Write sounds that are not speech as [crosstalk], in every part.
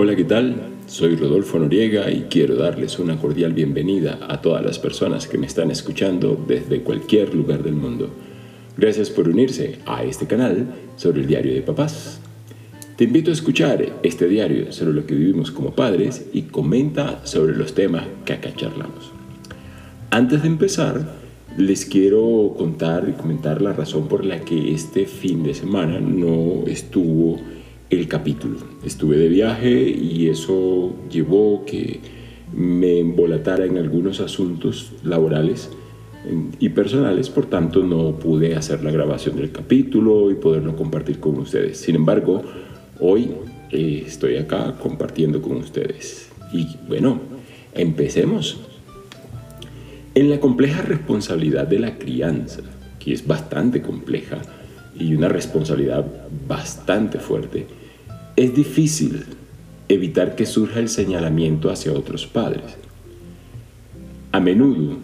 Hola, ¿qué tal? Soy Rodolfo Noriega y quiero darles una cordial bienvenida a todas las personas que me están escuchando desde cualquier lugar del mundo. Gracias por unirse a este canal sobre el diario de papás. Te invito a escuchar este diario sobre lo que vivimos como padres y comenta sobre los temas que acá charlamos. Antes de empezar, les quiero contar y comentar la razón por la que este fin de semana no estuvo el capítulo. Estuve de viaje y eso llevó que me embolatara en algunos asuntos laborales y personales, por tanto no pude hacer la grabación del capítulo y poderlo compartir con ustedes. Sin embargo, hoy eh, estoy acá compartiendo con ustedes. Y bueno, empecemos. En la compleja responsabilidad de la crianza, que es bastante compleja y una responsabilidad bastante fuerte, es difícil evitar que surja el señalamiento hacia otros padres. A menudo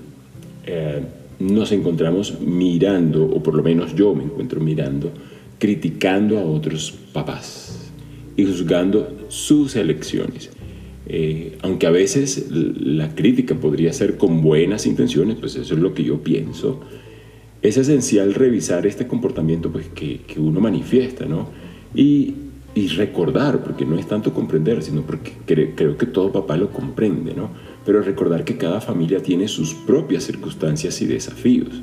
eh, nos encontramos mirando, o por lo menos yo me encuentro mirando, criticando a otros papás y juzgando sus elecciones. Eh, aunque a veces la crítica podría ser con buenas intenciones, pues eso es lo que yo pienso, es esencial revisar este comportamiento pues, que, que uno manifiesta, ¿no? Y y recordar, porque no es tanto comprender, sino porque creo que todo papá lo comprende, ¿no? Pero recordar que cada familia tiene sus propias circunstancias y desafíos.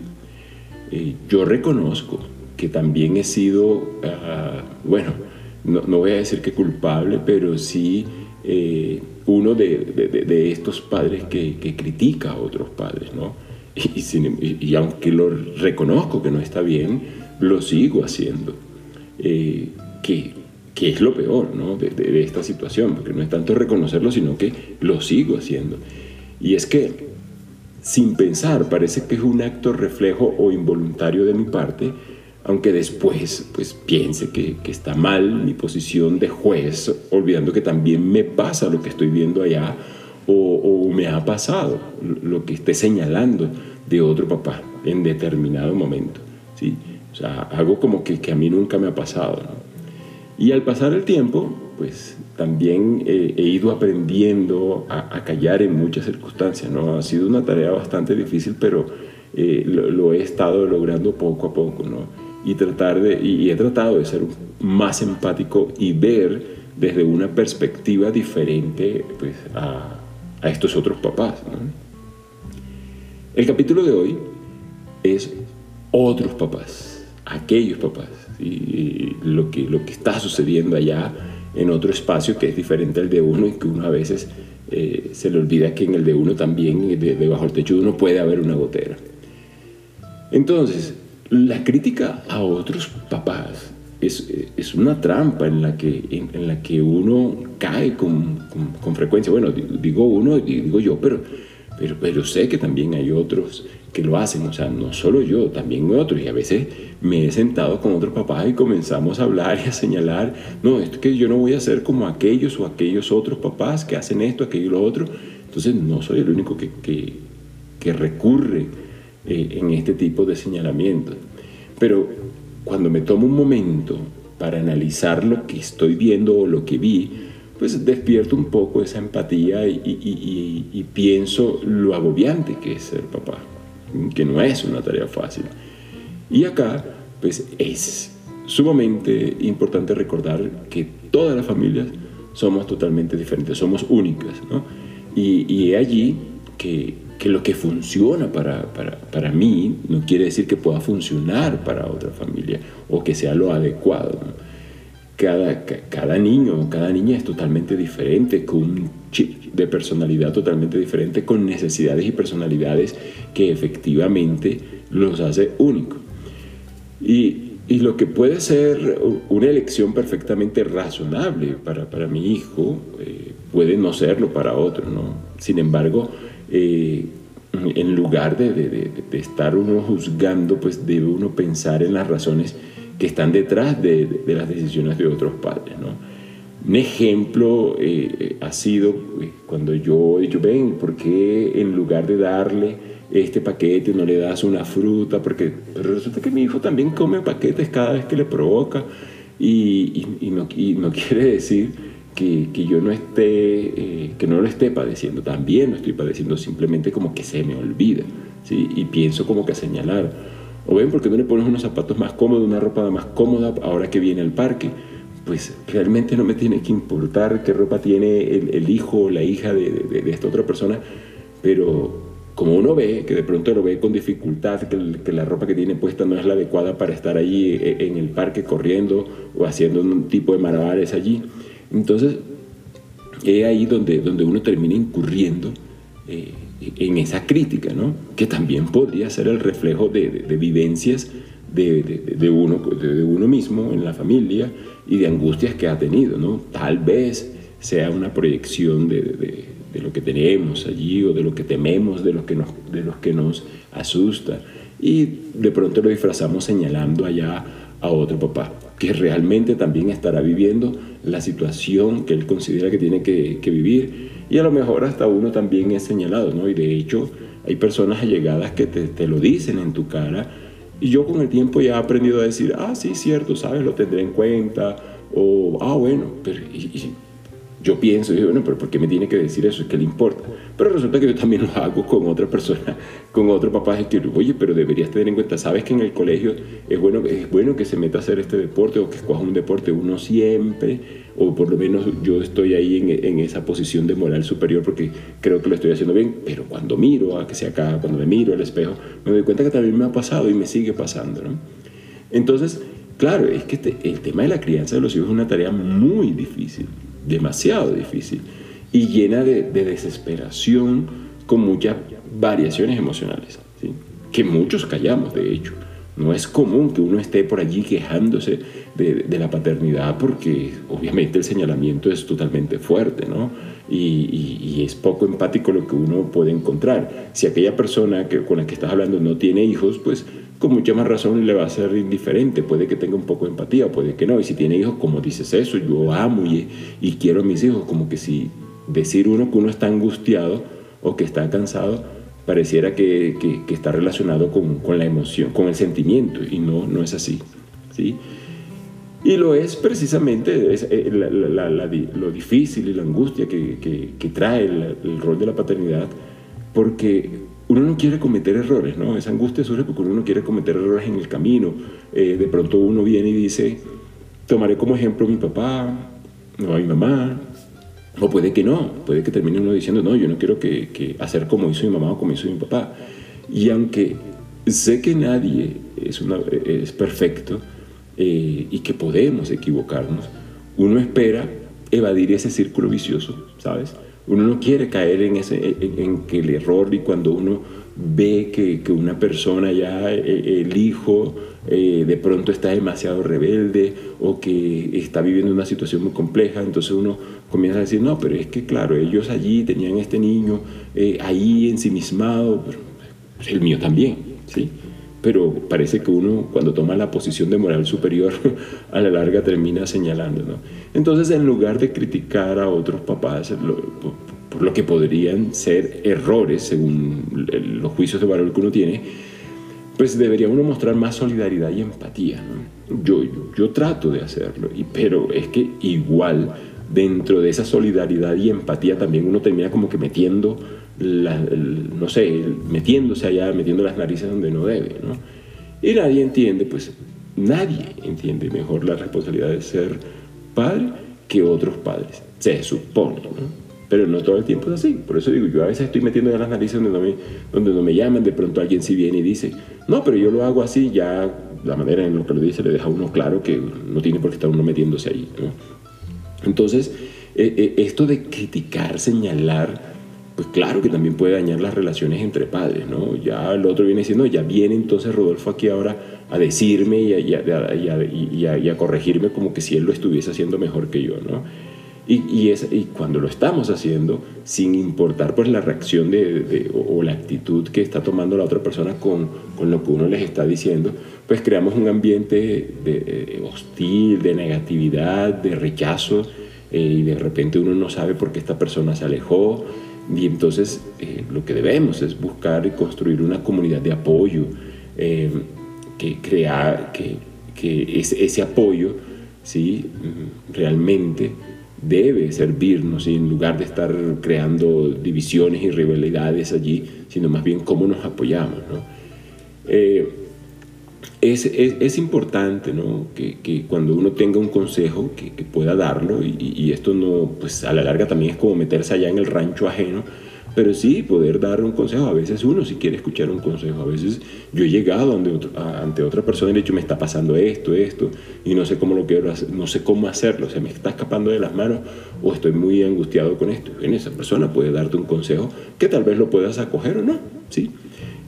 Eh, yo reconozco que también he sido, ah, bueno, no, voy a decir que culpable, pero sí eh, uno de, estos padres que, critica a otros padres, ¿no? Y, aunque lo reconozco que no está bien, lo sigo haciendo. Eh, que que es lo peor ¿no? de, esta situación, porque no es tanto reconocerlo, sino que lo sigo haciendo. Y es que, sin pensar, parece que es un acto reflejo o involuntario de mi parte, aunque después pues piense que, está mal mi posición de juez, olvidando que también me pasa lo que estoy viendo allá, o, me ha pasado lo que esté señalando de otro papá en determinado momento. ¿sí? O sea, algo como que, que a mí nunca me ha pasado. Y al pasar el tiempo, pues también he ido aprendiendo a, callar en muchas circunstancias, ¿no? Ha sido una tarea bastante difícil, pero eh, lo, he estado logrando poco a poco, ¿no? Y, tratar de, y he tratado de ser más empático y ver desde una perspectiva diferente pues, a, a estos otros papás, ¿no? El capítulo de hoy es otros papás, aquellos papás y lo que, lo que está sucediendo allá en otro espacio que es diferente al de uno y que uno a veces eh, se le olvida que en el de uno también, debajo del techo de uno, puede haber una gotera. Entonces, la crítica a otros papás es, es una trampa en la, que, en, la que uno cae con, con, con, frecuencia. Bueno, digo uno digo yo, pero, pero, pero sé que también hay otros que lo hacen, o sea, no solo yo, también otros, y a veces me he sentado con otros papás y comenzamos a hablar y a señalar, no, esto que yo no voy a ser como aquellos o aquellos otros papás que hacen esto, aquello y lo otro, entonces no soy el único que, que, recurre eh, en este tipo de señalamientos. Pero cuando me tomo un momento para analizar lo que estoy viendo o lo que vi, pues despierto un poco esa empatía y, y pienso lo agobiante que es ser papá que no es una tarea fácil. Y acá, pues es sumamente importante recordar que todas las familias somos totalmente diferentes, somos únicas, ¿no? Y, y allí que, que, lo que funciona para, para, para, mí no quiere decir que pueda funcionar para otra familia o que sea lo adecuado. Cada, cada niño cada niña es totalmente diferente, con un chip de personalidad totalmente diferente, con necesidades y personalidades que efectivamente los hace únicos. Y, y, lo que puede ser una elección perfectamente razonable para, para mi hijo, eh, puede no serlo para otro, ¿no? Sin embargo, eh, en lugar de, de, de, estar uno juzgando, pues debe uno pensar en las razones que están detrás de, las decisiones de otros padres, ¿no? Un ejemplo eh, ha sido cuando yo he dicho, ven, ¿por qué en lugar de darle este paquete no le das una fruta? Porque resulta que mi hijo también come paquetes cada vez que le provoca y, y, no, no, [laughs] quiere decir que, yo no esté, eh, que no lo esté padeciendo, también lo estoy padeciendo, simplemente como que se me olvida, ¿sí? Y pienso como que señalar, o ven, ¿por qué no le pones unos zapatos más cómodos, una ropa más cómoda ahora que viene al parque? Pues realmente no me tiene que importar qué ropa tiene el, hijo o la hija de, esta otra persona, pero como uno ve, que de pronto lo ve con dificultad, que, la ropa que tiene puesta no es la adecuada para estar allí eh, en el parque corriendo o haciendo un tipo de malabares allí, entonces es ahí donde, donde uno termina incurriendo eh, en esa crítica, ¿no? que también podría ser el reflejo de, vivencias de, de, uno, de uno mismo en la familia y de angustias que ha tenido. ¿no? Tal vez sea una proyección de, de lo que tenemos allí o de lo que tememos, de lo que de los que nos asusta. Y de pronto lo disfrazamos señalando allá a otro papá, que realmente también estará viviendo la situación que él considera que tiene que, vivir. Y a lo mejor hasta uno también es señalado, ¿no? Y de hecho hay personas allegadas que te, te lo dicen en tu cara. Y yo con el tiempo ya he aprendido a decir, ah, sí, cierto, sabes, lo tendré en cuenta. O, ah, bueno, pero yo pienso, yo, bueno, pero ¿por qué me tiene que decir eso? Es que le importa. Pero resulta que yo también [laughs] lo hago con otra persona, con otro papá, es que, oye, pero deberías tener en cuenta, sabes que en el colegio es bueno, es bueno que se meta a hacer este deporte o que escoja un deporte uno siempre, o por lo menos yo estoy ahí en, en, esa posición de moral superior porque creo que lo estoy haciendo bien, pero cuando miro, a que sea acá, cuando me miro al espejo, me doy cuenta que también me ha pasado y me sigue pasando, ¿no? Entonces, claro, es que este, el tema de la crianza de los hijos es una tarea muy difícil demasiado difícil y llena de, desesperación con muchas variaciones emocionales, que muchos callamos de hecho. No es común que uno esté por allí quejándose de, la paternidad porque obviamente el señalamiento es totalmente fuerte, ¿no? Y, es poco empático lo que uno puede encontrar. Si aquella persona que, con la que estás hablando no tiene hijos, pues con mucha más razón le va a ser indiferente. Puede que tenga un poco de empatía, puede que no. Y si tiene hijos, como dices eso, yo amo y, y quiero a mis hijos, como que si decir uno que uno está angustiado o que está cansado, pareciera que, que, está relacionado con, con, la emoción, con el sentimiento, y no, no es así. ¿sí? Y lo es precisamente eh, lo difícil y la angustia que, que trae el, rol de la paternidad, porque uno no quiere cometer errores, ¿no? Esa angustia surge porque uno no quiere cometer errores en el camino. Eh, de pronto uno viene y dice, tomaré como ejemplo mi papá, o a mi mamá, o puede que no, puede que termine uno diciendo, no, yo no quiero que, hacer como hizo mi mamá o como hizo mi papá. Y aunque sé que nadie es perfecto eh, y que podemos equivocarnos, uno espera evadir ese círculo vicioso, ¿sabes? Uno no quiere caer en, ese, en, que el error y cuando uno ve que, que una persona ya, eh, el hijo, eh, de pronto está demasiado rebelde o que está viviendo una situación muy compleja, entonces uno comienza a decir, no, pero es que claro, ellos allí tenían este niño eh, ahí ensimismado, el mío también, ¿sí? Pero parece que uno cuando toma la posición de moral superior [laughs] a la larga termina señalando. ¿no? Entonces en lugar de criticar a otros papás por, lo que podrían ser errores según los juicios de valor que uno tiene, pues debería uno mostrar más solidaridad y empatía. ¿no? Yo, yo, trato de hacerlo, y, pero es que igual dentro de esa solidaridad y empatía también uno termina como que metiendo no sé, metiéndose allá, metiendo las narices donde no debe. Y nadie entiende, pues nadie entiende mejor la responsabilidad de ser padre que otros padres, se supone. Pero no todo el tiempo es así. Por eso digo, yo a veces estoy metiendo ya las narices donde no me, donde no me llaman, de pronto alguien sí viene y dice, no, pero yo lo hago así, ya la manera en lo que lo dice le deja a uno claro que no tiene por qué estar uno metiéndose ahí. Entonces, eh, eh, esto de criticar, señalar, pues claro que también puede dañar las relaciones entre padres, ¿no? Ya el otro viene diciendo, ya viene entonces Rodolfo aquí ahora a decirme y a, corregirme como que si él lo estuviese haciendo mejor que yo, ¿no? Y, es, cuando lo estamos haciendo, sin importar pues la reacción de, o, la actitud que está tomando la otra persona con, con lo que uno les está diciendo, pues creamos un ambiente de, eh, hostil, de negatividad, de rechazo, eh, y de repente uno no sabe por qué esta persona se alejó, y entonces eh, lo que debemos es buscar y construir una comunidad de apoyo, eh, que crea que, ese, apoyo ¿sí? realmente debe servirnos y en lugar de estar creando divisiones y rivalidades allí, sino más bien cómo nos apoyamos. Eh, es, importante que, cuando uno tenga un consejo que, pueda darlo y, y, esto no, pues a la larga también es como meterse allá en el rancho ajeno, pero sí, poder dar un consejo. A veces uno si quiere escuchar un consejo. A veces yo he llegado ante, otra persona y le he dicho, me está pasando esto, esto, y no sé cómo lo quiero hacer, no sé cómo hacerlo. se me está escapando de las manos o estoy muy angustiado con esto. En esa persona puede darte un consejo que tal vez lo puedas acoger o no. ¿sí?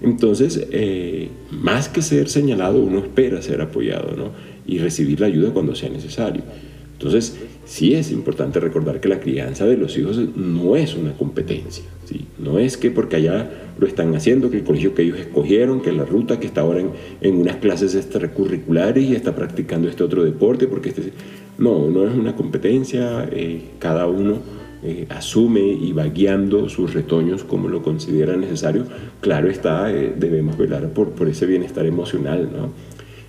Entonces, eh, más que ser señalado, uno espera ser apoyado ¿no? y recibir la ayuda cuando sea necesario. Entonces, sí es importante recordar que la crianza de los hijos no es una competencia. ¿sí? No es que porque allá lo están haciendo, que el colegio que ellos escogieron, que la ruta, que está ahora en, unas clases extracurriculares y está practicando este otro deporte, porque este... No, no es una competencia. Eh, cada uno eh, asume y va guiando sus retoños como lo considera necesario. Claro está, eh, debemos velar por, por ese bienestar emocional, ¿no?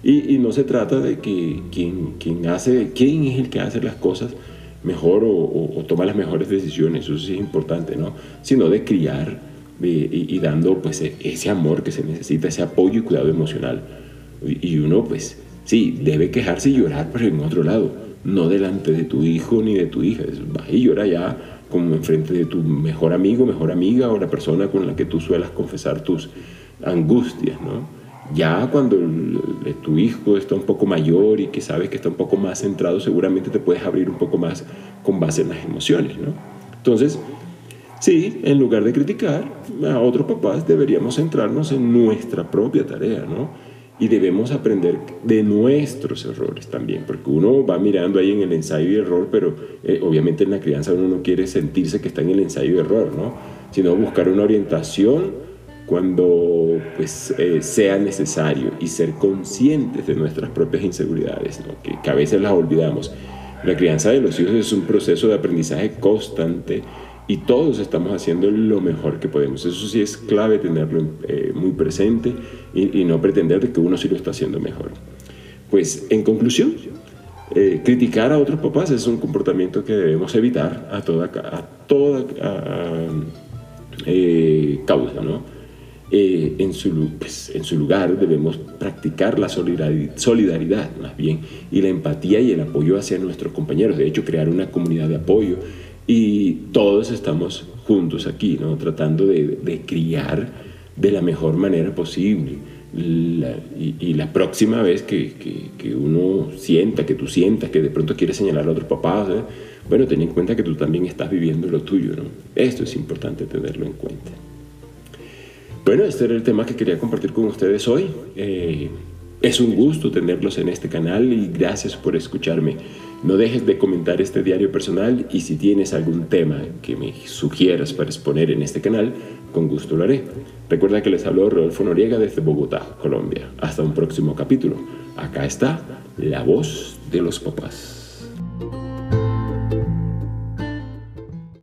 Y, no se trata de que quien, hace, quién es el que hace las cosas mejor o, toma las mejores decisiones, eso sí es importante, ¿no? Sino de criar y, dando pues e, ese amor que se necesita, ese apoyo y cuidado emocional. Y, uno pues sí, debe quejarse y llorar, pero en otro lado, no delante de tu hijo ni de tu hija. Va y llora ya como enfrente de tu mejor amigo, mejor amiga o la persona con la que tú suelas confesar tus angustias, ¿no? Ya cuando tu hijo está un poco mayor y que sabes que está un poco más centrado, seguramente te puedes abrir un poco más con base en las emociones, ¿no? Entonces, sí, en lugar de criticar a otros papás, deberíamos centrarnos en nuestra propia tarea, ¿no? Y debemos aprender de nuestros errores también, porque uno va mirando ahí en el ensayo y error, pero eh, obviamente en la crianza uno no quiere sentirse que está en el ensayo y error, ¿no? Sino buscar una orientación cuando pues, eh, sea necesario y ser conscientes de nuestras propias inseguridades, que, a veces las olvidamos. La crianza de los hijos es un proceso de aprendizaje constante y todos estamos haciendo lo mejor que podemos. Eso sí es clave tenerlo eh, muy presente y, no pretender de que uno sí lo está haciendo mejor. Pues en conclusión, eh, criticar a otros papás es un comportamiento que debemos evitar a toda, a toda causa, ¿no? Eh, en, su, pues, en su lugar debemos practicar la solidaridad, más bien y la empatía y el apoyo hacia nuestros compañeros. De hecho, crear una comunidad de apoyo y todos estamos juntos aquí, ¿no? tratando de, criar de la mejor manera posible. y, la próxima vez que, que, uno sienta, que tú sientas que de pronto quieres señalar a otro papá, ¿eh? bueno, ten en cuenta que tú también estás viviendo lo tuyo. ¿no? Esto es importante tenerlo en cuenta. Bueno, este era el tema que quería compartir con ustedes hoy. Eh, es un gusto tenerlos en este canal y gracias por escucharme. No dejes de comentar este diario personal y si tienes algún tema que me sugieras para exponer en este canal, con gusto lo haré. Recuerda que les habló Rodolfo Noriega desde Bogotá, Colombia. Hasta un próximo capítulo. Acá está la voz de los papás.